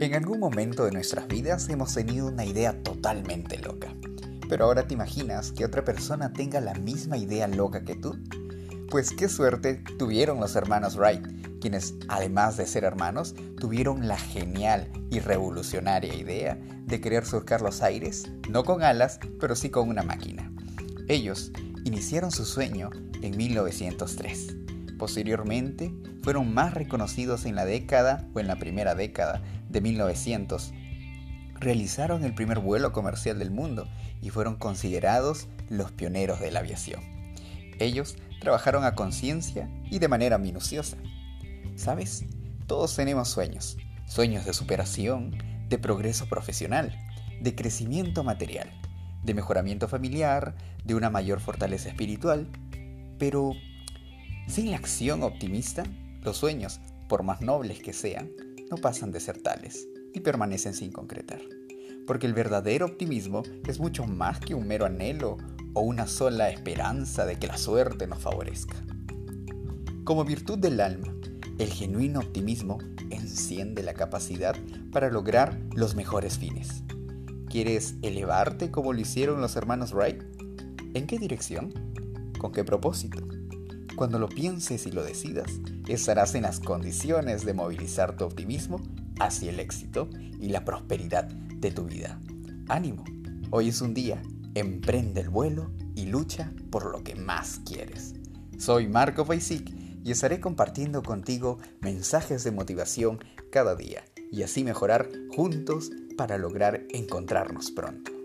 En algún momento de nuestras vidas hemos tenido una idea totalmente loca. Pero ahora te imaginas que otra persona tenga la misma idea loca que tú. Pues qué suerte tuvieron los hermanos Wright, quienes, además de ser hermanos, tuvieron la genial y revolucionaria idea de querer surcar los aires, no con alas, pero sí con una máquina. Ellos iniciaron su sueño en 1903. Posteriormente, fueron más reconocidos en la década o en la primera década de 1900. Realizaron el primer vuelo comercial del mundo y fueron considerados los pioneros de la aviación. Ellos trabajaron a conciencia y de manera minuciosa. ¿Sabes? Todos tenemos sueños, sueños de superación, de progreso profesional, de crecimiento material, de mejoramiento familiar, de una mayor fortaleza espiritual, pero sin la acción optimista, los sueños, por más nobles que sean, no pasan de ser tales y permanecen sin concretar. Porque el verdadero optimismo es mucho más que un mero anhelo o una sola esperanza de que la suerte nos favorezca. Como virtud del alma, el genuino optimismo enciende la capacidad para lograr los mejores fines. ¿Quieres elevarte como lo hicieron los hermanos Wright? ¿En qué dirección? ¿Con qué propósito? Cuando lo pienses y lo decidas, estarás en las condiciones de movilizar tu optimismo hacia el éxito y la prosperidad de tu vida. Ánimo, hoy es un día, emprende el vuelo y lucha por lo que más quieres. Soy Marco Paisic y estaré compartiendo contigo mensajes de motivación cada día y así mejorar juntos para lograr encontrarnos pronto.